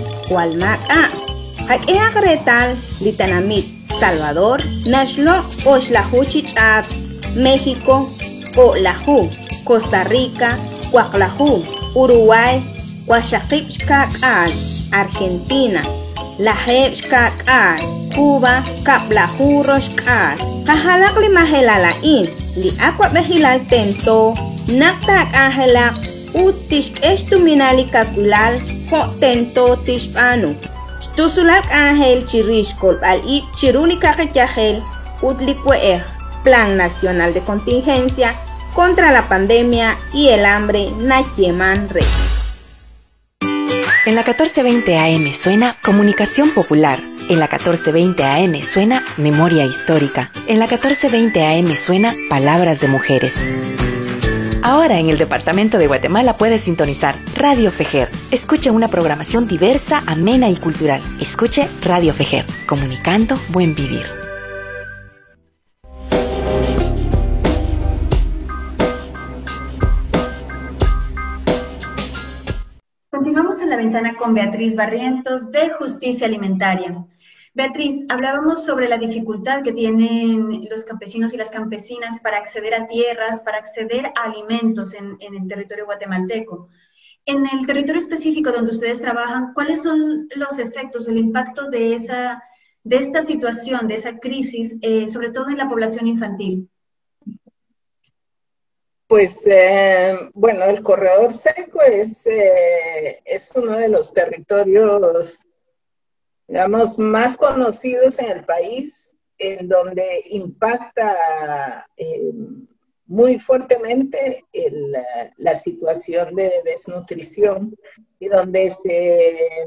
Walmaka. Hakea Retal, Litanamit, Salvador, Nashlo Oxlajuchichat, México, Olaju, Costa Rica, Cuaclaju, Uruguay, Huaxaquipxcacán, Argentina, Lajepxcacán, Cuba, Caplajurroxcán, Cajalacli Majelalain, Li Aqua Mejilal Tento, Naktak Angelak, Utish Estuminali Caculal, Tento Tishpanu. Tusulak Ángel Chirishkol al i Chirunika Yahel Utlicueer, Plan Nacional de Contingencia contra la Pandemia y el Hambre Nayeman Re. En la 1420 AM suena Comunicación Popular. En la 1420 AM suena Memoria Histórica. En la 1420 AM suena Palabras de Mujeres. Ahora en el Departamento de Guatemala puedes sintonizar Radio Fejer. Escuche una programación diversa, amena y cultural. Escuche Radio Fejer, comunicando buen vivir. ventana con Beatriz Barrientos de Justicia Alimentaria. Beatriz, hablábamos sobre la dificultad que tienen los campesinos y las campesinas para acceder a tierras, para acceder a alimentos en, el territorio guatemalteco. En el territorio específico donde ustedes trabajan, ¿cuáles son los efectos o el impacto de, esa, de esta situación, de esa crisis, eh, sobre todo en la población infantil? Pues eh, bueno, el corredor seco es, eh, es uno de los territorios, digamos, más conocidos en el país, en donde impacta eh, muy fuertemente la situación de desnutrición y donde se,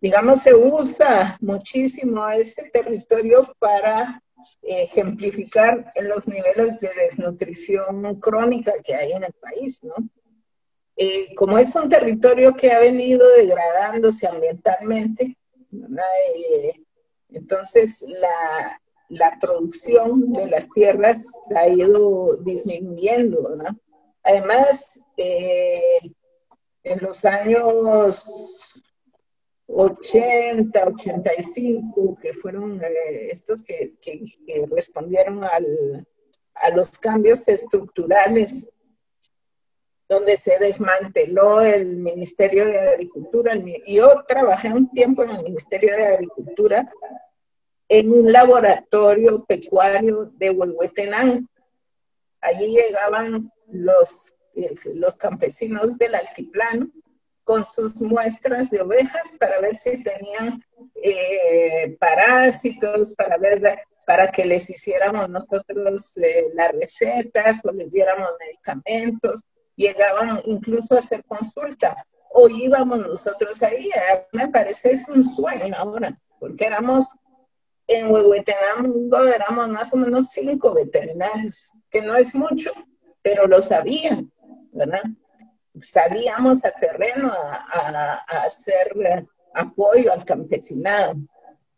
digamos, se usa muchísimo ese territorio para ejemplificar los niveles de desnutrición crónica que hay en el país, ¿no? Eh, como es un territorio que ha venido degradándose ambientalmente, entonces la, la, producción de las tierras ha ido disminuyendo. Además, eh, en los años 80, 85, que fueron eh, estos que, que, respondieron al, a los cambios estructurales, donde se desmanteló el Ministerio de Agricultura. Yo trabajé un tiempo en el Ministerio de Agricultura en un laboratorio pecuario de Huehuetenán. Allí llegaban los, eh, los campesinos del altiplano con sus muestras de ovejas para ver si tenían eh, parásitos, para ver para que les hiciéramos nosotros eh, las recetas o les diéramos medicamentos. Llegaban incluso a hacer consulta o íbamos nosotros ahí. Me parece es un sueño ahora, porque éramos en Huehuetenango, éramos más o menos cinco veterinarios, que no es mucho, pero lo sabían, ¿verdad? salíamos a terreno a, hacer apoyo al campesinado.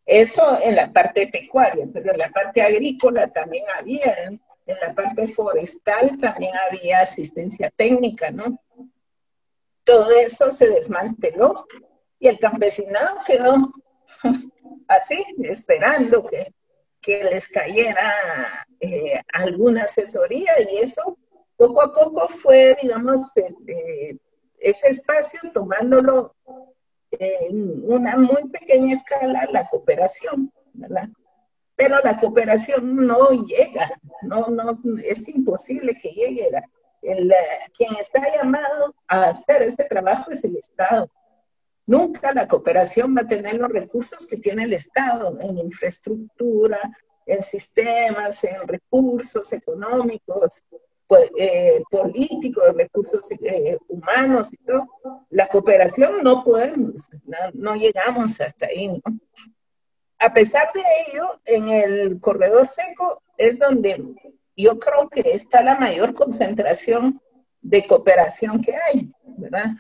Eso en la parte pecuaria, pero en la parte agrícola también había, en la parte forestal también había asistencia técnica, ¿no? Todo eso se desmanteló y el campesinado quedó así, esperando que, que les cayera eh, alguna asesoría y eso poco a poco fue, digamos, eh, ese espacio tomándolo en una muy pequeña escala la cooperación, ¿verdad? Pero la cooperación no llega, no, no, es imposible que llegue. El, quien está llamado a hacer ese trabajo es el Estado. Nunca la cooperación va a tener los recursos que tiene el Estado en infraestructura, en sistemas, en recursos económicos, pues, eh, políticos, recursos eh, humanos y todo, la cooperación no podemos, no, llegamos hasta ahí. ¿no? A pesar de ello, en el corredor seco es donde yo creo que está la mayor concentración de cooperación que hay, ¿verdad?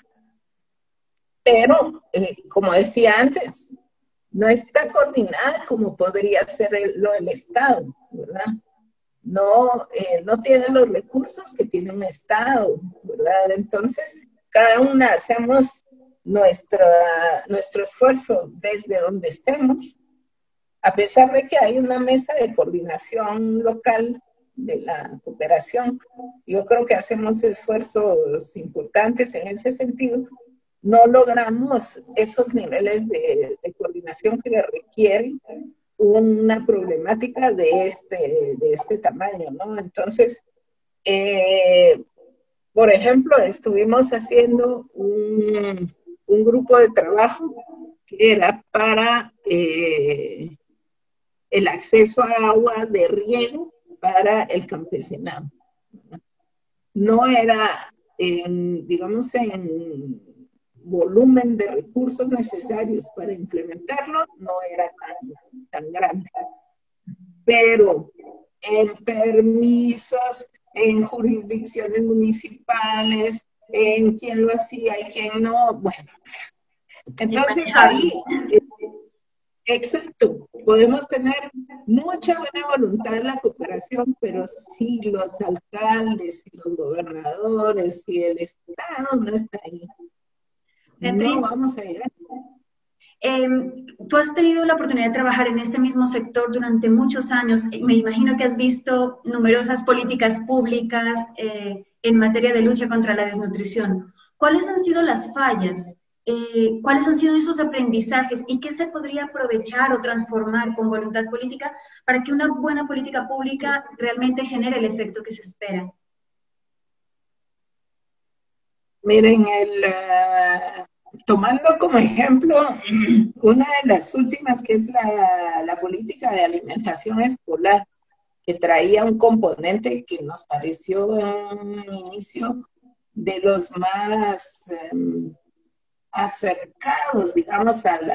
Pero, eh, como decía antes, no está coordinada como podría ser lo del Estado, ¿verdad? no, eh, no tienen los recursos que tiene un Estado, ¿verdad? Entonces, cada una hacemos nuestro esfuerzo desde donde estemos, a pesar de que hay una mesa de coordinación local de la cooperación, yo creo que hacemos esfuerzos importantes en ese sentido, no logramos esos niveles de, coordinación que requieren una problemática de este, de este tamaño, ¿no? Entonces, eh, por ejemplo, estuvimos haciendo un, un, grupo de trabajo que era para eh, el acceso a agua de riego para el campesinado. No era, en, digamos, en volumen de recursos necesarios para implementarlo no era tan, tan grande. Pero en permisos, en jurisdicciones municipales, en quién lo hacía y quién no, bueno. Entonces ahí, exacto, podemos tener mucha buena voluntad en la cooperación, pero si los alcaldes y los gobernadores y el Estado no está ahí, no vamos a llegar. Em, tú has tenido la oportunidad de trabajar en este mismo sector durante muchos años. Me imagino que has visto numerosas políticas públicas eh, en materia de lucha contra la desnutrición. ¿Cuáles han sido las fallas? Eh, ¿Cuáles han sido esos aprendizajes y qué se podría aprovechar o transformar con voluntad política para que una buena política pública realmente genere el efecto que se espera? Miren, el, uh tomando como ejemplo una de las últimas, que es la, política de alimentación escolar, que traía un componente que nos pareció un inicio de los más em, acercados, digamos, al,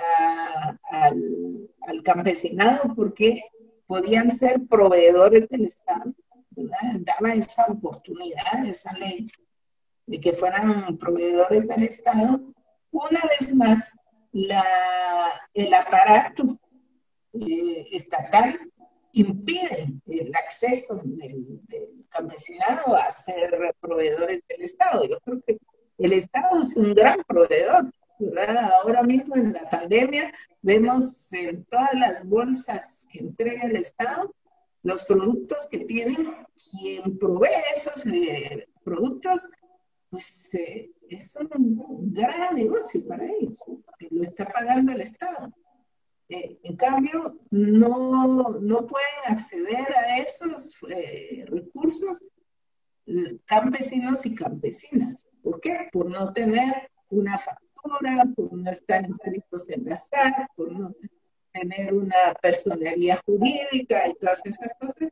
al, campesinado, porque podían ser proveedores del Estado. Daba esa oportunidad, esa ley, de que fueran proveedores del Estado una vez más, la, el aparato eh, estatal impide el acceso del, campesinado a ser proveedores del Estado. Yo creo que el Estado es un gran proveedor. Ahora mismo en la pandemia vemos en todas las bolsas que entrega el Estado los productos que tienen quien provee esos eh, productos, pues eh, es un gran negocio para ellos, que lo está pagando el Estado. Eh, en cambio, no, no, pueden acceder a esos recursos campesinos y campesinas. ¿Por qué? Por no tener una factura, por no estar inscritos en la SAT, por no tener una personería jurídica y todas esas cosas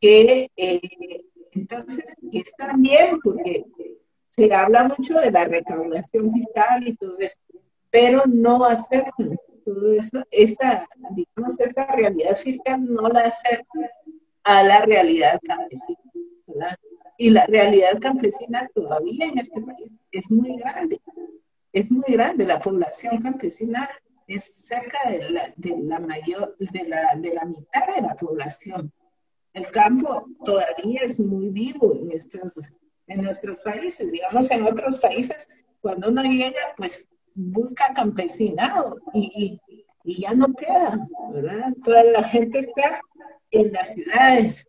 que eh, entonces están bien porque se habla mucho de la recaudación fiscal y todo eso, pero no hacer todo eso, esa, digamos, esa realidad fiscal no la acerca a la realidad campesina, ¿verdad? Y la realidad campesina todavía en este país es muy grande, es muy grande, la población campesina es cerca de la, de la mayor, de la, de la mitad de la población. El campo todavía es muy vivo en estos en nuestros países. Digamos, en otros países, cuando uno llega, pues busca campesinado y, y, ya no queda. Toda la gente está en las ciudades.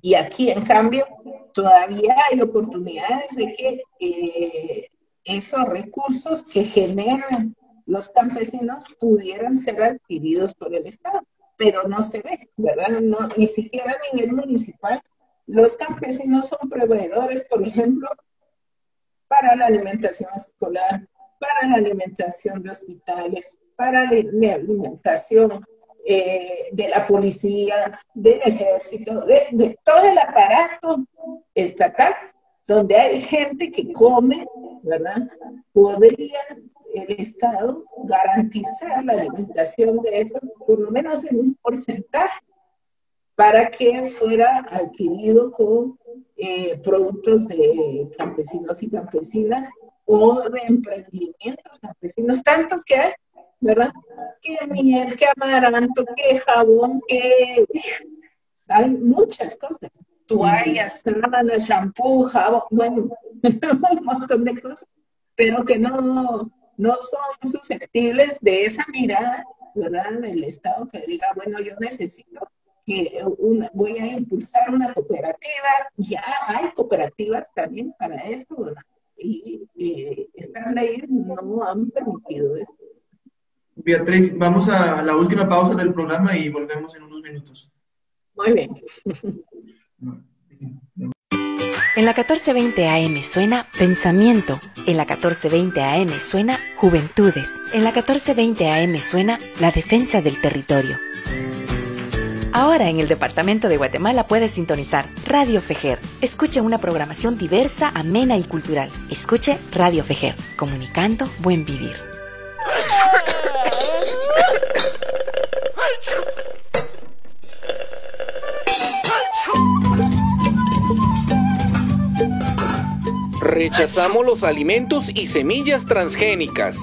Y aquí, en cambio, todavía hay oportunidades de que eh, esos recursos que generan los campesinos pudieran ser adquiridos por el Estado, pero no se ve, ¿verdad? No, ni siquiera en el municipal los campesinos son proveedores, por ejemplo, para la alimentación escolar, para la alimentación de hospitales, para la alimentación eh, de la policía, del ejército, de, todo el aparato estatal, donde hay gente que come, ¿verdad? Podría el Estado garantizar la alimentación de eso, por lo menos en un porcentaje para que fuera adquirido con eh, productos de campesinos y campesinas o de emprendimientos campesinos, tantos que hay, ¿verdad? Que miel, que amaranto, que jabón, que hay muchas cosas. Toallas, sábanas, shampoo, jabón, bueno, un montón de cosas, pero que no, no son susceptibles de esa mirada, ¿verdad? Del Estado que diga, bueno, yo necesito que voy a impulsar una cooperativa, ya hay cooperativas también para eso, Y, estas leyes no han permitido esto. Beatriz, vamos a la última pausa del programa y volvemos en unos minutos. Muy bien. En la 1420 AM suena Pensamiento. En la 1420 AM suena Juventudes. En la 1420 AM suena La Defensa del Territorio. Ahora en el departamento de Guatemala puedes sintonizar Radio Fejer. Escuche una programación diversa, amena y cultural. Escuche Radio Fejer, comunicando buen vivir. Rechazamos los alimentos y semillas transgénicas.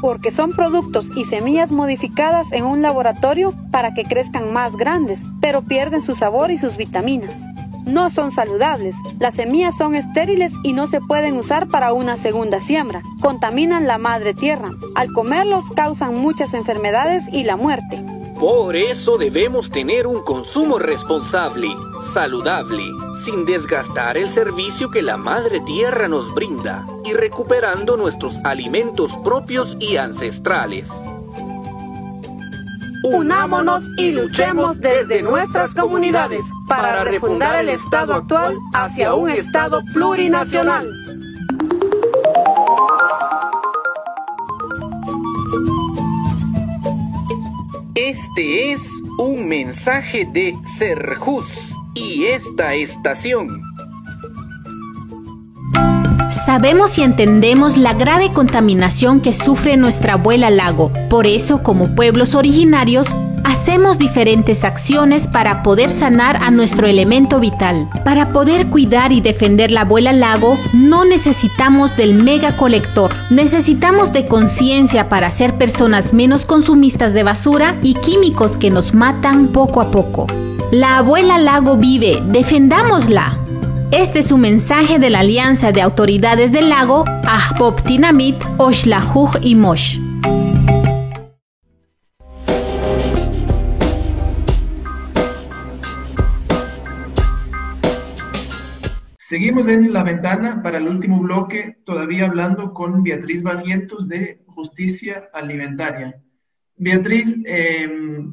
Porque son productos y semillas modificadas en un laboratorio para que crezcan más grandes, pero pierden su sabor y sus vitaminas. No son saludables, las semillas son estériles y no se pueden usar para una segunda siembra. Contaminan la madre tierra. Al comerlos causan muchas enfermedades y la muerte. Por eso debemos tener un consumo responsable, saludable, sin desgastar el servicio que la Madre Tierra nos brinda y recuperando nuestros alimentos propios y ancestrales. Unámonos y luchemos desde nuestras comunidades para refundar el Estado actual hacia un Estado plurinacional. Este es un mensaje de Serjus y esta estación. Sabemos y entendemos la grave contaminación que sufre nuestra abuela lago. Por eso, como pueblos originarios, hacemos diferentes acciones para poder sanar a nuestro elemento vital. Para poder cuidar y defender la abuela lago, no necesitamos del mega colector. Necesitamos de conciencia para ser personas menos consumistas de basura y químicos que nos matan poco a poco. La abuela lago vive, defendámosla. Este es un mensaje de la Alianza de Autoridades del Lago, Ahpop Tinamit, Oshlahuj y Mosh. Seguimos en la ventana para el último bloque, todavía hablando con Beatriz Barrientos de Justicia Alimentaria. Beatriz, eh,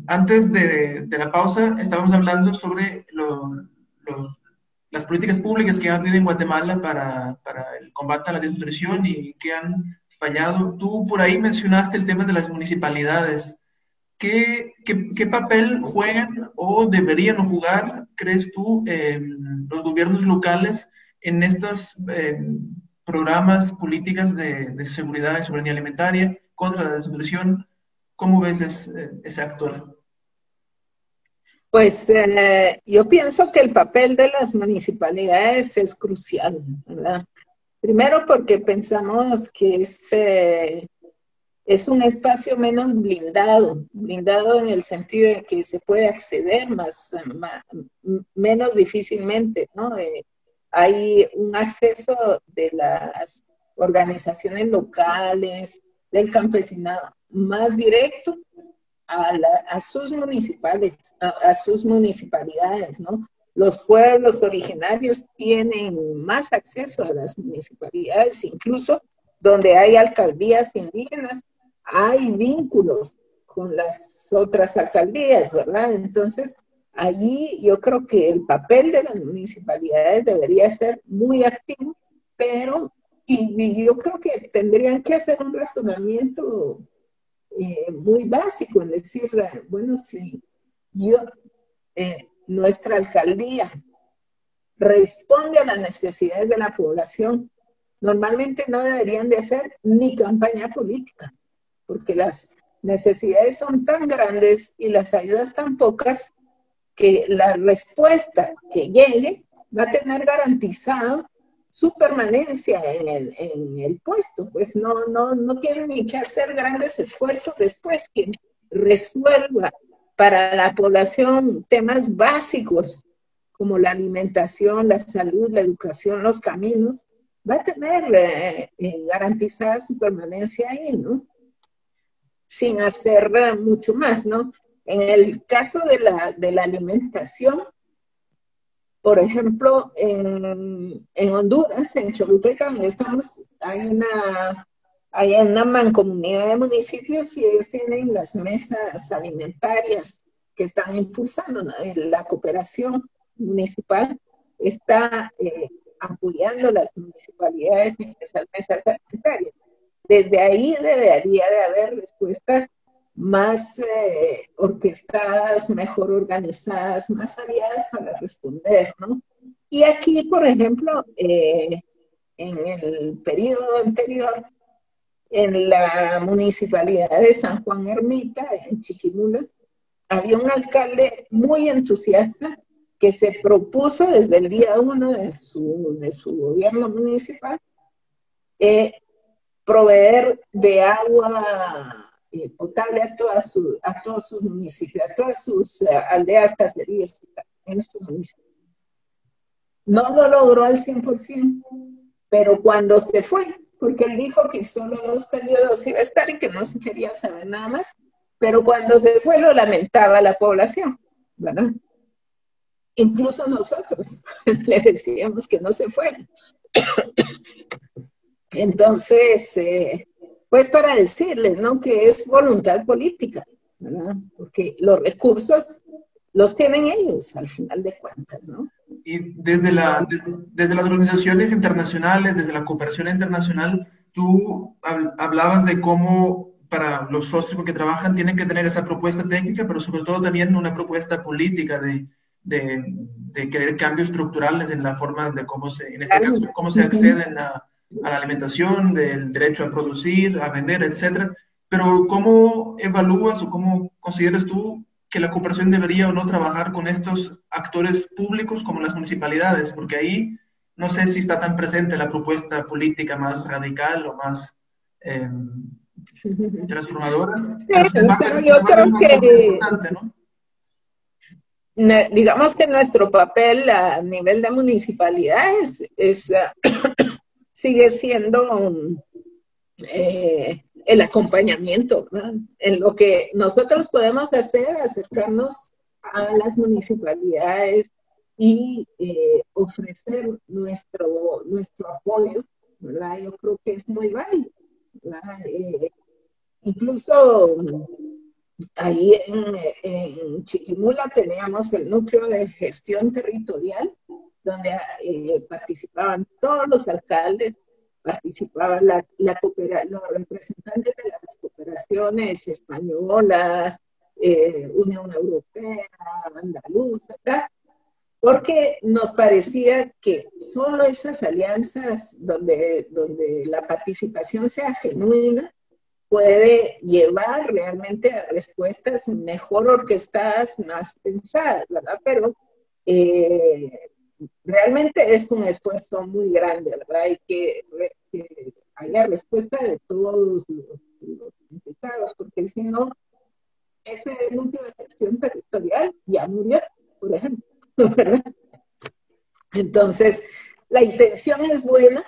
antes de, la pausa estábamos hablando sobre las políticas públicas que han habido en Guatemala para, para, el combate a la desnutrición y que han fallado. Tú por ahí mencionaste el tema de las municipalidades. ¿Qué, qué, papel juegan o deberían jugar, crees tú, los gobiernos locales en estos programas, políticas de, seguridad y soberanía alimentaria contra la desnutrición? ¿Cómo ves ese, actor? Pues eh, yo pienso que el papel de las municipalidades es crucial, ¿verdad? Primero porque pensamos que es es un espacio menos blindado, blindado en el sentido de que se puede acceder más, menos difícilmente, ¿no? Eh, hay un acceso de las organizaciones locales, del campesinado, más directo a, sus municipales, a, sus municipalidades, ¿no? Los pueblos originarios tienen más acceso a las municipalidades, incluso donde hay alcaldías indígenas, hay vínculos con las otras alcaldías, ¿verdad? Entonces, allí yo creo que el papel de las municipalidades debería ser muy activo, pero y, yo creo que tendrían que hacer un razonamiento eh, muy básico, en decir, bueno, si yo, eh, nuestra alcaldía responde a las necesidades de la población, normalmente no deberían de hacer ni campaña política porque las necesidades son tan grandes y las ayudas tan pocas que la respuesta que llegue va a tener garantizado su permanencia en el, en el puesto, pues no, no, no tienen ni que hacer grandes esfuerzos después que resuelva para la población temas básicos como la alimentación, la salud, la educación, los caminos, va a tener eh, eh, garantizada su permanencia ahí, ¿no? sin hacer mucho más, ¿no? En el caso de la, de la alimentación, por ejemplo, en, en, Honduras, en Choluteca, estamos, hay una, hay una mancomunidad de municipios y ellos tienen las mesas alimentarias que están impulsando la cooperación municipal, está eh, apoyando las municipalidades en esas mesas alimentarias. Desde ahí debería de haber respuestas más eh, orquestadas, mejor organizadas, más aliadas para responder, ¿no? Y aquí, por ejemplo, eh, en el periodo anterior, en la municipalidad de San Juan Ermita, en Chiquimula, había un alcalde muy entusiasta que se propuso desde el día uno de su, gobierno municipal eh, proveer de agua eh, potable a, todas a todos sus municipios, a todas sus eh, aldeas, caserías en estos municipios. No lo logró al 100%, pero cuando se fue, porque él dijo que solo dos periodos iba a estar y que no se quería saber nada más, pero cuando se fue lo lamentaba la población, ¿verdad? Incluso nosotros le decíamos que no se fuera. Entonces, eh, pues para decirles, ¿no? Que es voluntad política, ¿verdad? Porque los recursos los tienen ellos al final de cuentas, ¿no? Y desde, la, desde, las organizaciones internacionales, desde la cooperación internacional, tú hablabas de cómo para los socios que trabajan tienen que tener esa propuesta técnica, pero sobre todo también una propuesta política de, de, de querer cambios estructurales en la forma de cómo se, en este caso, cómo se acceden a, a la alimentación, del derecho a producir, a vender, etcétera. Pero ¿cómo evalúas o cómo consideras tú que la cooperación debería o no trabajar con estos actores públicos como las municipalidades? Porque ahí no sé si está tan presente la propuesta política más radical o más em, transformadora. yo creo que digamos que nuestro papel a nivel de municipalidades es sigue siendo eh, el acompañamiento, en lo que nosotros podemos hacer, acercarnos a las municipalidades y eh, ofrecer nuestro, nuestro apoyo, ¿verdad? Yo creo que es muy válido, eh, incluso ahí en, en, Chiquimula teníamos el núcleo de gestión territorial donde eh, participaban todos los alcaldes, participaban la, la los representantes de las cooperaciones españolas, eh, Unión Europea, andaluza, porque nos parecía que solo esas alianzas donde, donde la participación sea genuina puede llevar realmente a respuestas mejor orquestadas, más pensadas, ¿verdad? Pero eh, realmente es un esfuerzo muy grande, ¿verdad? Y que, haya respuesta de todos los, implicados, porque si no, ese núcleo de gestión territorial ya murió, por ejemplo, ¿verdad? Entonces, la intención es buena.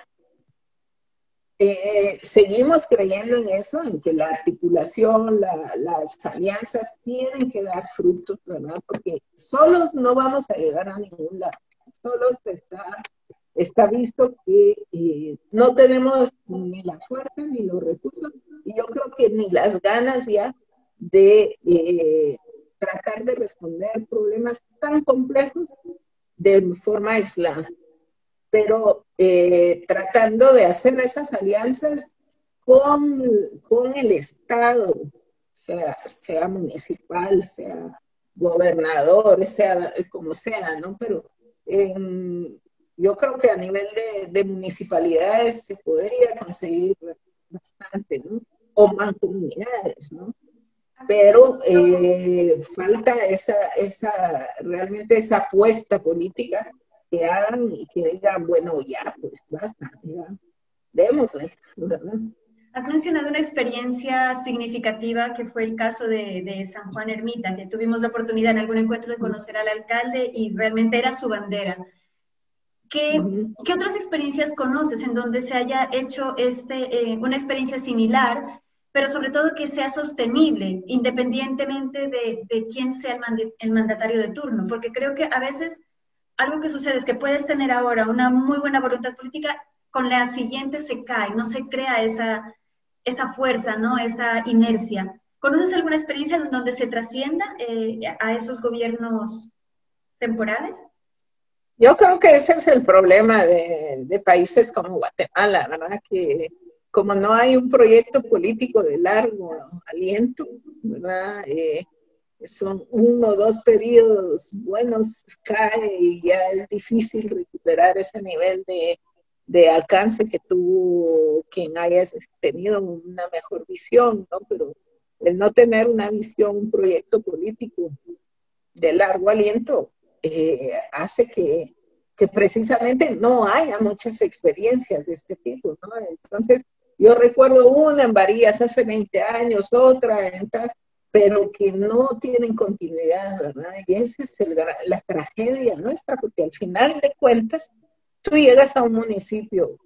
Eh, seguimos creyendo en eso, en que la articulación, las alianzas tienen que dar frutos, ¿verdad? Porque solos no vamos a llegar a ningún lado solo está, está visto que eh, no tenemos ni la fuerza ni los recursos y yo creo que ni las ganas ya de eh, tratar de responder problemas tan complejos de forma aislada, pero eh, tratando de hacer esas alianzas con, con el Estado, sea, sea municipal, sea gobernador, sea como sea, ¿no? Pero yo creo que a nivel de, municipalidades se podría conseguir bastante, ¿no? O mancomunidades, ¿no? Pero eh, falta esa, esa, realmente esa apuesta política que hagan y que digan, bueno, ya, pues basta, ya, démosle, ¿verdad? Has mencionado una experiencia significativa que fue el caso de, San Juan Ermita, que tuvimos la oportunidad en algún encuentro de conocer al alcalde y realmente era su bandera. ¿Qué, ¿qué otras experiencias conoces en donde se haya hecho este, eh, una experiencia similar, pero sobre todo que sea sostenible, independientemente de, de quién sea el, el mandatario de turno? Porque creo que a veces algo que sucede es que puedes tener ahora una muy buena voluntad política, con la siguiente se cae, no se crea esa, esa fuerza, ¿no? Esa inercia. ¿Conoces alguna experiencia en donde se trascienda eh, a esos gobiernos temporales? Yo creo que ese es el problema de, países como Guatemala, ¿verdad? Que como no hay un proyecto político de largo aliento. Eh, son uno o dos periodos buenos, cae y ya es difícil recuperar ese nivel de, de alcance que tuvo quien haya tenido una mejor visión, ¿no? Pero el no tener una visión, un proyecto político de largo aliento, eh, hace que, que, precisamente no haya muchas experiencias de este tipo, ¿no? Entonces, yo recuerdo una en Varías hace 20 años, otra en tal, pero que no tienen continuidad, ¿verdad? Y esa es la tragedia nuestra, porque al final de cuentas, tú llegas a un municipio,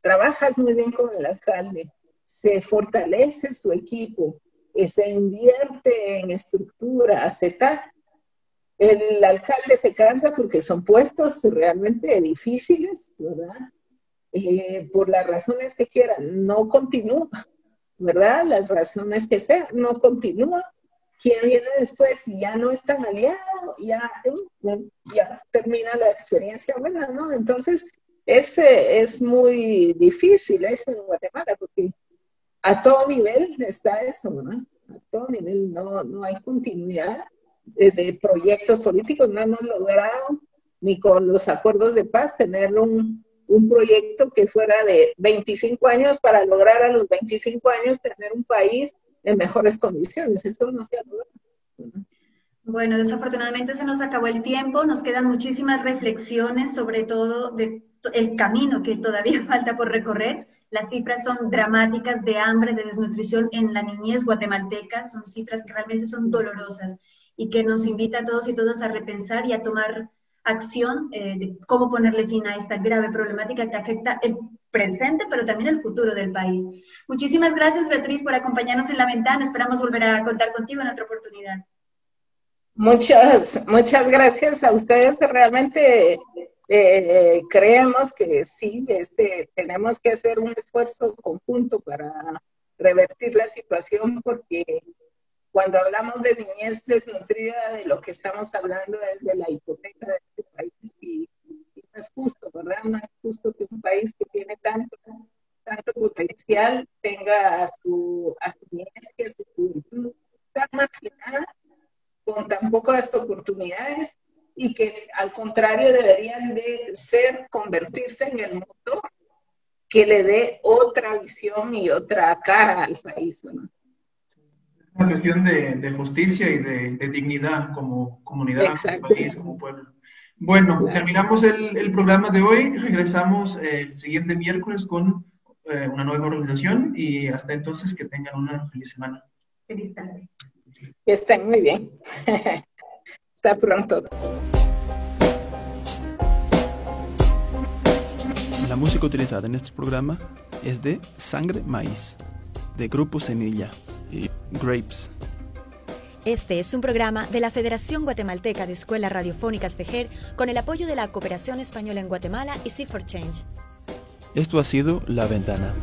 trabajas muy bien con el alcalde, se fortalece su equipo, se invierte en estructura, hace tal, el alcalde se cansa porque son puestos realmente difíciles, ¿verdad? Eh, por las razones que quieran, no continúa, ¿verdad? Las razones que sean, no continúa. Quien viene después ya no es tan aliado, ya, ya termina la experiencia buena, ¿no? Entonces, ese es muy difícil eso en Guatemala, porque a todo nivel está eso, ¿no? A todo nivel no, no hay continuidad de, proyectos políticos, no hemos logrado ni con los acuerdos de paz tener un, un proyecto que fuera de 25 años para lograr a los 25 años tener un país en mejores condiciones. Eso no se ha. Bueno, desafortunadamente se nos acabó el tiempo, nos quedan muchísimas reflexiones, sobre todo el camino que todavía falta por recorrer. Las cifras son dramáticas de hambre, de desnutrición en la niñez guatemalteca, son cifras que realmente son dolorosas y que nos invita a todos y todas a repensar y a tomar acción eh, de cómo ponerle fin a esta grave problemática que afecta el presente, pero también el futuro del país. Muchísimas gracias, Beatriz, por acompañarnos en la ventana. Esperamos volver a contar contigo en otra oportunidad. Muchas, muchas gracias a ustedes. Realmente eh, creemos que sí, este, tenemos que hacer un esfuerzo conjunto para revertir la situación porque cuando hablamos de niñez desnutrida, de lo que estamos hablando es de la hipoteca de este país y, no es justo, ¿verdad? No es justo que un país que tiene tanto, tanto potencial tenga a su, a su niñez y a su juventud tan marginada, con tan pocas oportunidades y que al contrario deberían de ser, convertirse en el motor que le dé otra visión y otra cara al país, ¿no? Una cuestión de, justicia y de, dignidad como comunidad, como país, como pueblo. Bueno, terminamos el, programa de hoy. Regresamos el siguiente miércoles con eh, una nueva organización y hasta entonces que tengan una feliz semana. Feliz tarde. Que estén muy bien. hasta pronto. La música utilizada en este programa es de Sangre Maíz, de Grupo Semilla. Grapes. Este es un programa de la Federación Guatemalteca de Escuelas Radiofónicas FEJER con el apoyo de la Cooperación Española en Guatemala y Seek for Change. Esto ha sido La Ventana.